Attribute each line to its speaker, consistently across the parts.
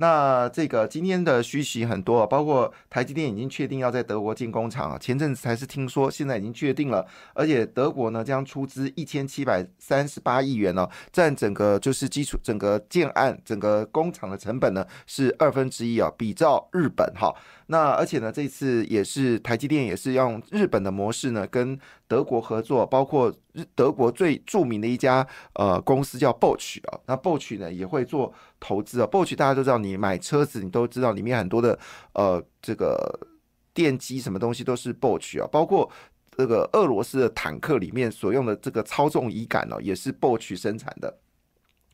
Speaker 1: 那这个今天的虚息很多，包括台积电已经确定要在德国建工厂啊，前阵子才是听说，现在已经确定了，而且德国呢将出资一千七百三十八亿元哦，占整个就是基础整个建案整个工厂的成本呢是二分之一啊，比照日本哈。那而且呢，这次也是台积电也是用日本的模式呢，跟德国合作，包括日德国最著名的一家呃公司叫 Bosch 啊，那 Bosch 呢也会做投资啊。Bosch 大家都知道，你买车子你都知道里面很多的呃这个电机什么东西都是 Bosch 啊，包括这个俄罗斯的坦克里面所用的这个操纵仪杆呢，也是 Bosch 生产的。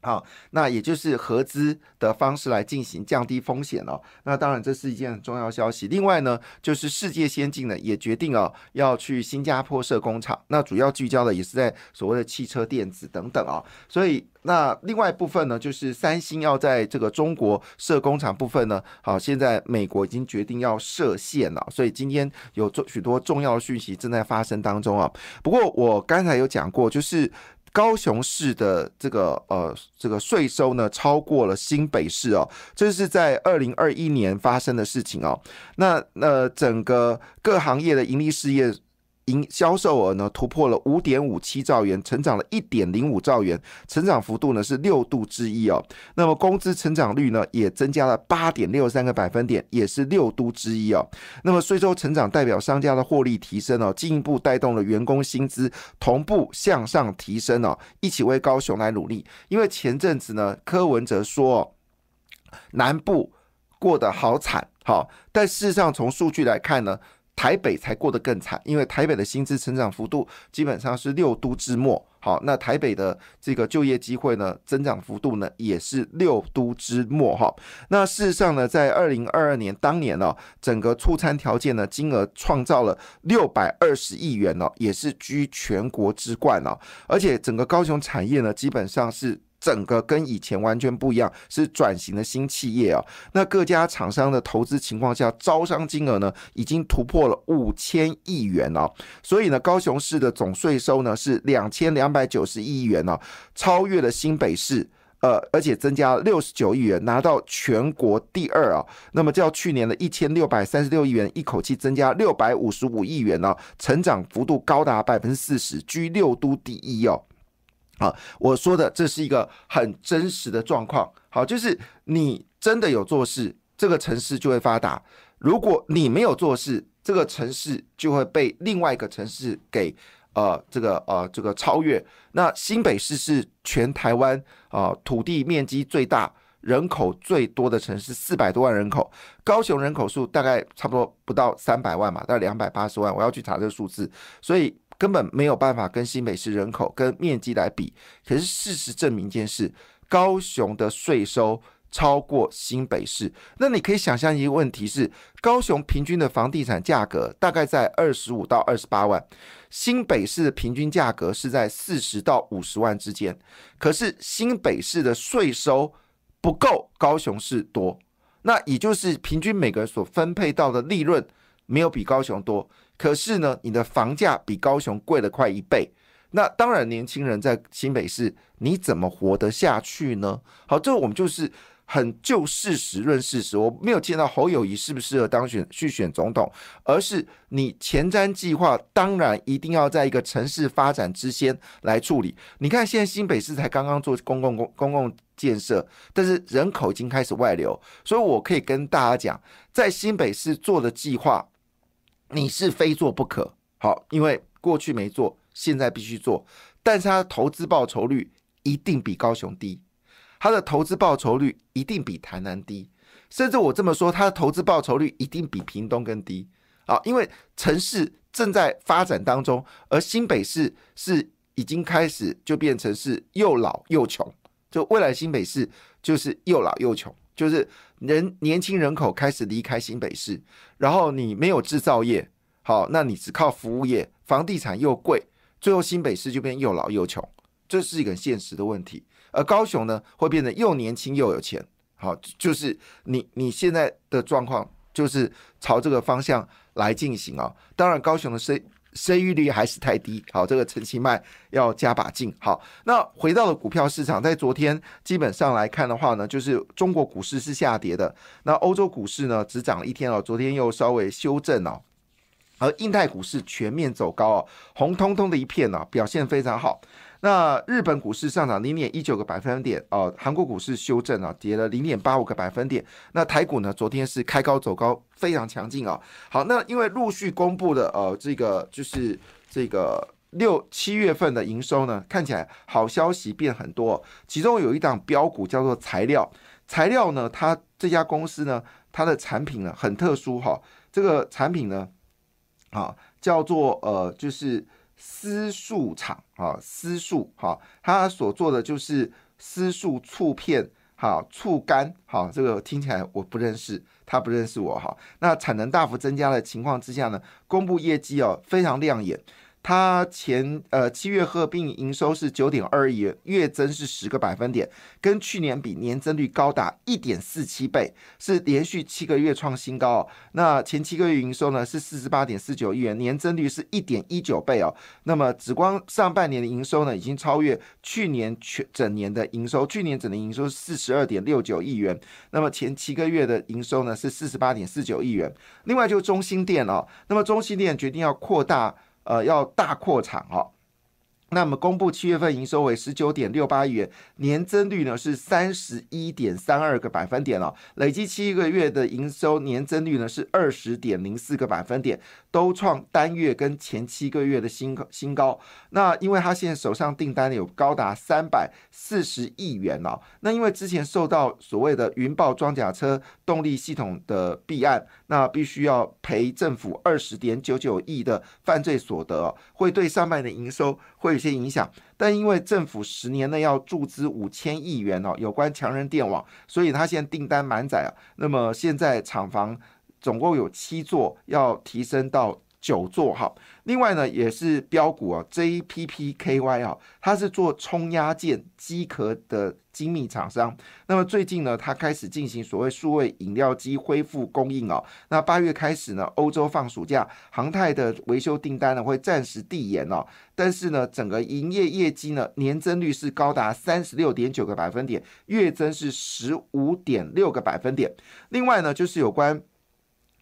Speaker 1: 好，那也就是合资的方式来进行降低风险哦。那当然这是一件很重要消息。另外呢，就是世界先进呢也决定哦要去新加坡设工厂。那主要聚焦的也是在所谓的汽车电子等等啊。所以那另外一部分呢，就是三星要在这个中国设工厂部分呢，好，现在美国已经决定要设限了。所以今天有重许多重要的讯息正在发生当中啊。不过我刚才有讲过，就是。高雄市的这个呃这个税收呢，超过了新北市哦，这是在二零二一年发生的事情哦。那那整个各行业的盈利事业。营销售额呢突破了五点五七兆元，成长了一点零五兆元，成长幅度呢是六度之一哦。那么工资成长率呢也增加了八点六三个百分点，也是六度之一哦。那么税收成长代表商家的获利提升哦，进一步带动了员工薪资同步向上提升哦，一起为高雄来努力。因为前阵子呢，柯文哲说南部过得好惨，好，但事实上从数据来看呢。台北才过得更惨，因为台北的薪资成长幅度基本上是六都之末。好，那台北的这个就业机会呢，增长幅度呢也是六都之末。哈，那事实上呢，在二零二二年当年呢，整个出餐条件呢金额创造了六百二十亿元哦，也是居全国之冠哦。而且整个高雄产业呢，基本上是。整个跟以前完全不一样，是转型的新企业啊。那各家厂商的投资情况下，招商金额呢已经突破了五千亿元哦。所以呢，高雄市的总税收呢是两千两百九十亿元哦，超越了新北市，呃，而且增加六十九亿元，拿到全国第二啊。那么较去年的一千六百三十六亿元，一口气增加六百五十五亿元呢，成长幅度高达百分之四十，居六都第一哦。好，我说的这是一个很真实的状况。好，就是你真的有做事，这个城市就会发达；如果你没有做事，这个城市就会被另外一个城市给呃这个呃这个超越。那新北市是全台湾啊土地面积最大、人口最多的城市，四百多万人口。高雄人口数大概差不多不到三百万嘛，大概两百八十万。我要去查这个数字，所以。根本没有办法跟新北市人口跟面积来比，可是事实证明一件事：高雄的税收超过新北市。那你可以想象一个问题是：高雄平均的房地产价格大概在二十五到二十八万，新北市的平均价格是在四十到五十万之间。可是新北市的税收不够高雄市多，那也就是平均每个人所分配到的利润没有比高雄多。可是呢，你的房价比高雄贵了快一倍，那当然年轻人在新北市你怎么活得下去呢？好，这我们就是很就事实论事实。我没有见到侯友谊适不适合当选去选总统，而是你前瞻计划当然一定要在一个城市发展之先来处理。你看现在新北市才刚刚做公共公公共建设，但是人口已经开始外流，所以我可以跟大家讲，在新北市做的计划。你是非做不可，好，因为过去没做，现在必须做。但是它的投资报酬率一定比高雄低，它的投资报酬率一定比台南低，甚至我这么说，它的投资报酬率一定比屏东更低。啊，因为城市正在发展当中，而新北市是已经开始就变成是又老又穷，就未来新北市就是又老又穷。就是人年轻人口开始离开新北市，然后你没有制造业，好，那你只靠服务业，房地产又贵，最后新北市就变又老又穷，这是一个现实的问题。而高雄呢会变得又年轻又有钱。好，就是你你现在的状况就是朝这个方向来进行啊。当然，高雄的生生育率还是太低。好，这个陈其迈要加把劲。好，那回到了股票市场，在昨天基本上来看的话呢，就是中国股市是下跌的，那欧洲股市呢只涨了一天哦，昨天又稍微修正哦。而印太股市全面走高哦，红彤彤的一片呢，表现非常好。那日本股市上涨零点一九个百分点哦，韩国股市修正啊，跌了零点八五个百分点。那台股呢，昨天是开高走高，非常强劲啊。好，那因为陆续公布的呃，这个就是这个六七月份的营收呢，看起来好消息变很多。其中有一档标股叫做材料，材料呢，它这家公司呢，它的产品呢很特殊哈，这个产品呢。啊，叫做呃，就是私树厂啊，私树哈，他所做的就是私树醋片，哈，醋干，好，这个听起来我不认识，他不认识我哈。那产能大幅增加的情况之下呢，公布业绩哦，非常亮眼。它前呃七月合并营收是九点二亿元，月增是十个百分点，跟去年比年增率高达一点四七倍，是连续七个月创新高哦。那前七个月营收呢是四十八点四九亿元，年增率是一点一九倍哦。那么只光上半年的营收呢，已经超越去年全整年的营收，去年整年营收是四十二点六九亿元，那么前七个月的营收呢是四十八点四九亿元。另外就中心店哦，那么中心店决定要扩大。呃，要大扩产哈。那么公布七月份营收为十九点六八亿元，年增率呢是三十一点三二个百分点哦。累计七个月的营收年增率呢是二十点零四个百分点，都创单月跟前七个月的新新高。那因为他现在手上订单有高达三百四十亿元哦。那因为之前受到所谓的云豹装甲车动力系统的弊案，那必须要赔政府二十点九九亿的犯罪所得，会对上半年营收会。有些影响，但因为政府十年内要注资五千亿元哦，有关强人电网，所以他现在订单满载啊。那么现在厂房总共有七座，要提升到。九座哈，另外呢也是标股啊，JPPKY 啊，它是做冲压件机壳的精密厂商。那么最近呢，它开始进行所谓数位饮料机恢复供应啊。那八月开始呢，欧洲放暑假，航太的维修订单呢会暂时递延哦。但是呢，整个营业业绩呢年增率是高达三十六点九个百分点，月增是十五点六个百分点。另外呢，就是有关。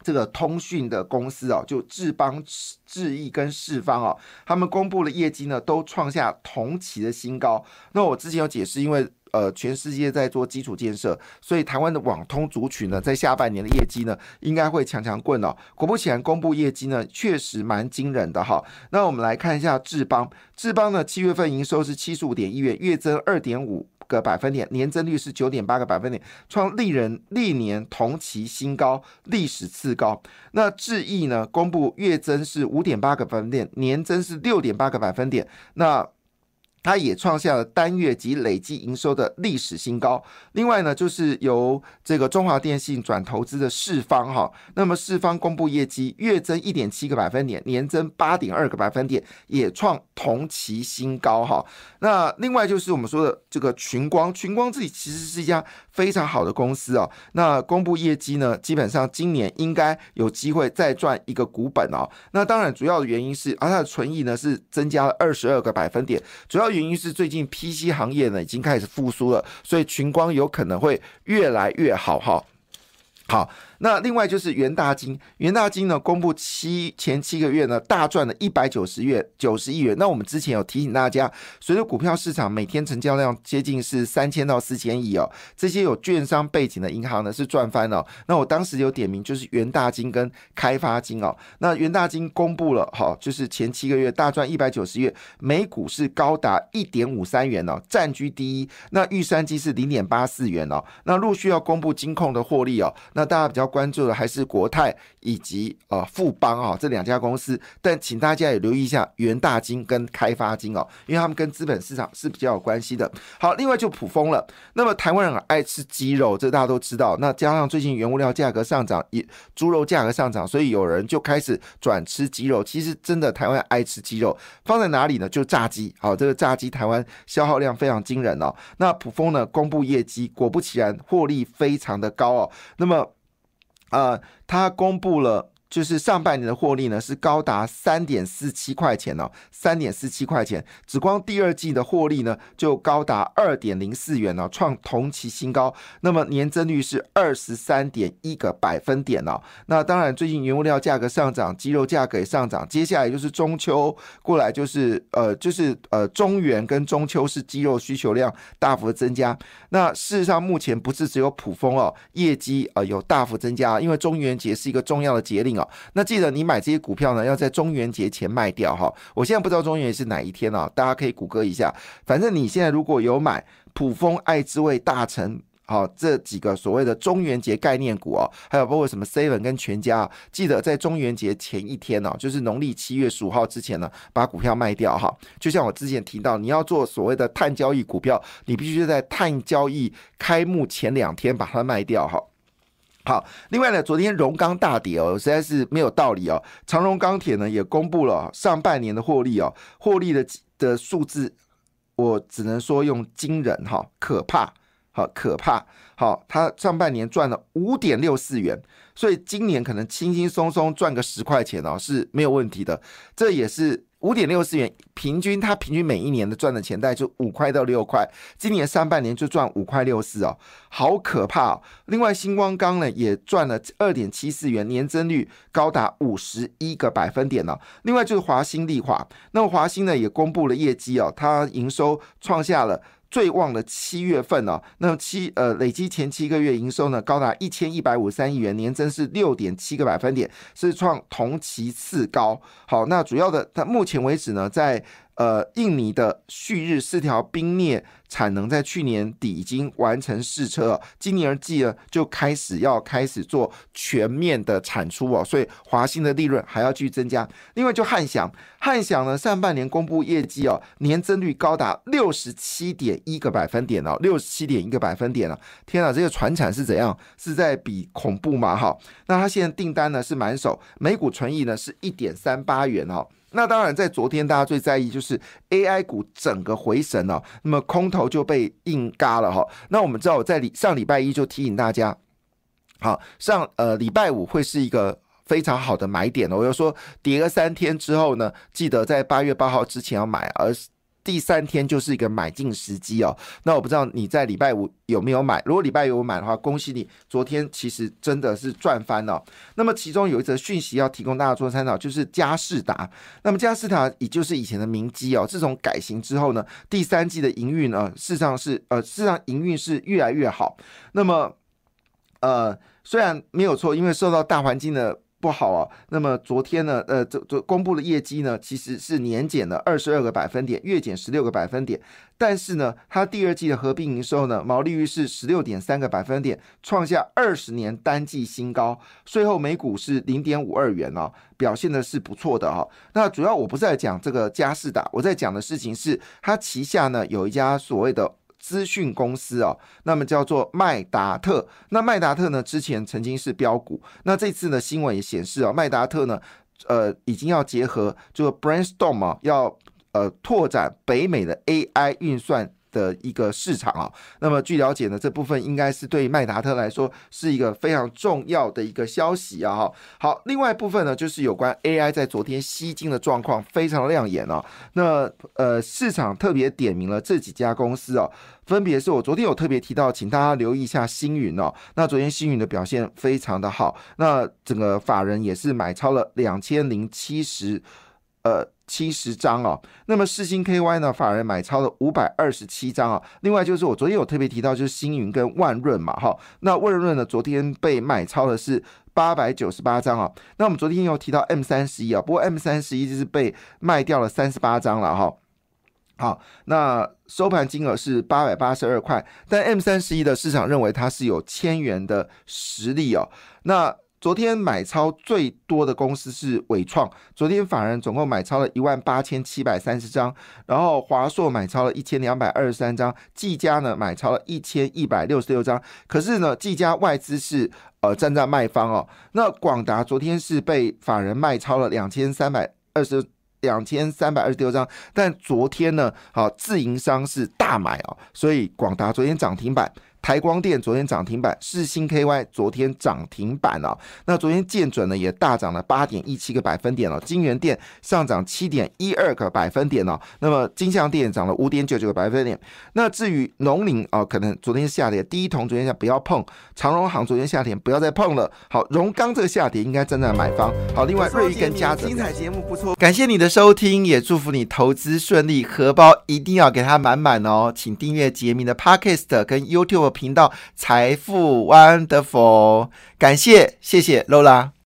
Speaker 1: 这个通讯的公司啊，就智邦、智易跟世方啊，他们公布的业绩呢，都创下同期的新高。那我之前有解释，因为呃，全世界在做基础建设，所以台湾的网通族群呢，在下半年的业绩呢，应该会强强棍哦。果不其然，公布业绩呢，确实蛮惊人的哈。那我们来看一下智邦，智邦呢，七月份营收是七十五点一元，月增二点五。个百分点，年增率是九点八个百分点，创历人历年同期新高，历史次高。那智益呢，公布月增是五点八个百分点，年增是六点八个百分点。那它也创下了单月及累计营收的历史新高。另外呢，就是由这个中华电信转投资的世方哈，那么世方公布业绩，月增一点七个百分点，年增八点二个百分点，也创同期新高哈。那另外就是我们说的这个群光，群光自己其实是一家非常好的公司哦。那公布业绩呢，基本上今年应该有机会再赚一个股本哦。那当然主要的原因是，而它的存益呢是增加了二十二个百分点，主要。原因是最近 PC 行业呢已经开始复苏了，所以群光有可能会越来越好哈。好。那另外就是元大金，元大金呢公布七前七个月呢大赚了一百九十月九十亿元。那我们之前有提醒大家，随着股票市场每天成交量接近是三千到四千亿哦，这些有券商背景的银行呢是赚翻了。那我当时有点名就是元大金跟开发金哦。那元大金公布了哈，就是前七个月大赚一百九十月，每股是高达一点五三元哦，占据第一。那玉山金是零点八四元哦。那陆续要公布金控的获利哦，那大家比较。关注的还是国泰以及呃富邦啊这两家公司，但请大家也留意一下元大金跟开发金哦，因为他们跟资本市场是比较有关系的。好，另外就普丰了。那么台湾人爱吃鸡肉，这大家都知道。那加上最近原物料价格上涨，也猪肉价格上涨，所以有人就开始转吃鸡肉。其实真的台湾爱吃鸡肉，放在哪里呢？就炸鸡。好，这个炸鸡台湾消耗量非常惊人哦。那普丰呢公布业绩，果不其然，获利非常的高哦。那么，呃，他公布了。就是上半年的获利呢，是高达三点四七块钱哦，三点四七块钱，只光第二季的获利呢，就高达二点零四元哦，创同期新高。那么年增率是二十三点一个百分点哦。那当然，最近原物料价格上涨，鸡肉价格也上涨。接下来就是中秋过来，就是呃，就是呃，中原跟中秋是鸡肉需求量大幅增加。那事实上，目前不是只有普丰哦，业绩呃有大幅增加，因为中元节是一个重要的节令哦。那记得你买这些股票呢，要在中元节前卖掉哈。我现在不知道中元节是哪一天啊，大家可以谷歌一下。反正你现在如果有买普丰、爱之味、大成，好这几个所谓的中元节概念股哦，还有包括什么 seven 跟全家啊，记得在中元节前一天哦，就是农历七月十五号之前呢，把股票卖掉哈。就像我之前提到，你要做所谓的碳交易股票，你必须在碳交易开幕前两天把它卖掉哈。好，另外呢，昨天荣钢大跌哦，实在是没有道理哦。长荣钢铁呢也公布了上半年的获利哦，获利的的数字，我只能说用惊人哈，可怕，好可怕，好，它上半年赚了五点六四元，所以今年可能轻轻松松赚个十块钱哦是没有问题的，这也是。五点六四元，平均它平均每一年的赚的钱袋就五块到六块，今年上半年就赚五块六四哦，好可怕哦。另外，星光钢呢也赚了二点七四元，年增率高达五十一个百分点呢。另外就是华兴利华，那么华兴呢也公布了业绩哦，它营收创下了。最旺的七月份呢，那七呃累积前七个月营收呢高达一千一百五十三亿元，年增是六点七个百分点，是创同期次高。好，那主要的，它目前为止呢，在呃，印尼的旭日四条冰镍产能在去年底已经完成试车，今年季呢就开始要开始做全面的产出哦，所以华兴的利润还要继续增加。另外就汉翔，汉翔呢上半年公布业绩哦，年增率高达六十七点一个百分点哦，六十七点一个百分点了。天啊，这个船产是怎样？是在比恐怖吗？哈，那他现在订单呢是满手，每股纯益呢是一点三八元哦。那当然，在昨天大家最在意就是 AI 股整个回神哦，那么空头就被硬嘎了哈。那我们知道，我在礼上礼拜一就提醒大家，好上呃礼拜五会是一个非常好的买点我要说跌了三天之后呢，记得在八月八号之前要买，而第三天就是一个买进时机哦。那我不知道你在礼拜五有没有买？如果礼拜五有买的话，恭喜你，昨天其实真的是赚翻了。那么其中有一则讯息要提供大家做参考，就是嘉士达。那么嘉士达也就是以前的明基哦，自从改型之后呢，第三季的营运呢，事实上是呃，事实上营运是越来越好。那么呃，虽然没有错，因为受到大环境的。不好啊，那么昨天呢，呃，这这公布的业绩呢，其实是年减了二十二个百分点，月减十六个百分点。但是呢，它第二季的合并营收呢，毛利率是十六点三个百分点，创下二十年单季新高。税后每股是零点五二元哦，表现的是不错的哈。那主要我不是在讲这个嘉士达，我在讲的事情是它旗下呢有一家所谓的。资讯公司哦，那么叫做麦达特。那麦达特呢，之前曾经是标股。那这次呢，新闻也显示啊，麦达特呢，呃，已经要结合这个 Brainstorm 啊，要呃拓展北美的 AI 运算。的一个市场啊，那么据了解呢，这部分应该是对麦达特来说是一个非常重要的一个消息啊哈。好，另外一部分呢，就是有关 AI 在昨天吸金的状况非常亮眼哦。那呃，市场特别点名了这几家公司哦，分别是我昨天有特别提到，请大家留意一下星云哦。那昨天星云的表现非常的好，那整个法人也是买超了两千零七十呃。七十张哦，那么世星 KY 呢？法人买超了五百二十七张啊。另外就是我昨天有特别提到，就是星云跟万润嘛，哈。那万润呢，昨天被买超的是八百九十八张啊。那我们昨天又提到 M 三十一啊，不过 M 三十一就是被卖掉了三十八张了哈。好，那收盘金额是八百八十二块，但 M 三十一的市场认为它是有千元的实力哦。那昨天买超最多的公司是伟创，昨天法人总共买超了一万八千七百三十张，然后华硕买超了一千两百二十三张，技嘉呢买超了一千一百六十六张。可是呢，技嘉外资是呃站在卖方哦。那广达昨天是被法人卖超了两千三百二十两千三百二十六张，但昨天呢，好自营商是大买哦，所以广达昨天涨停板。台光电昨天涨停板，世星 KY 昨天涨停板哦。那昨天建准呢也大涨了八点一七个百分点哦。金源电上涨七点一二个百分点哦。那么金象电涨了五点九九个百分点。那至于农林哦，可能昨天下跌，第一桶昨天下不要碰，长荣行昨天下跌不要再碰了。好，荣钢这个下跌应该站在买方。好，另外瑞玉跟嘉泽精彩节目不错，感谢你的收听，也祝福你投资顺利，荷包一定要给它满满哦。请订阅杰明的 Podcast 跟 YouTube。频道财富 Wonderful，感谢谢谢 Lola。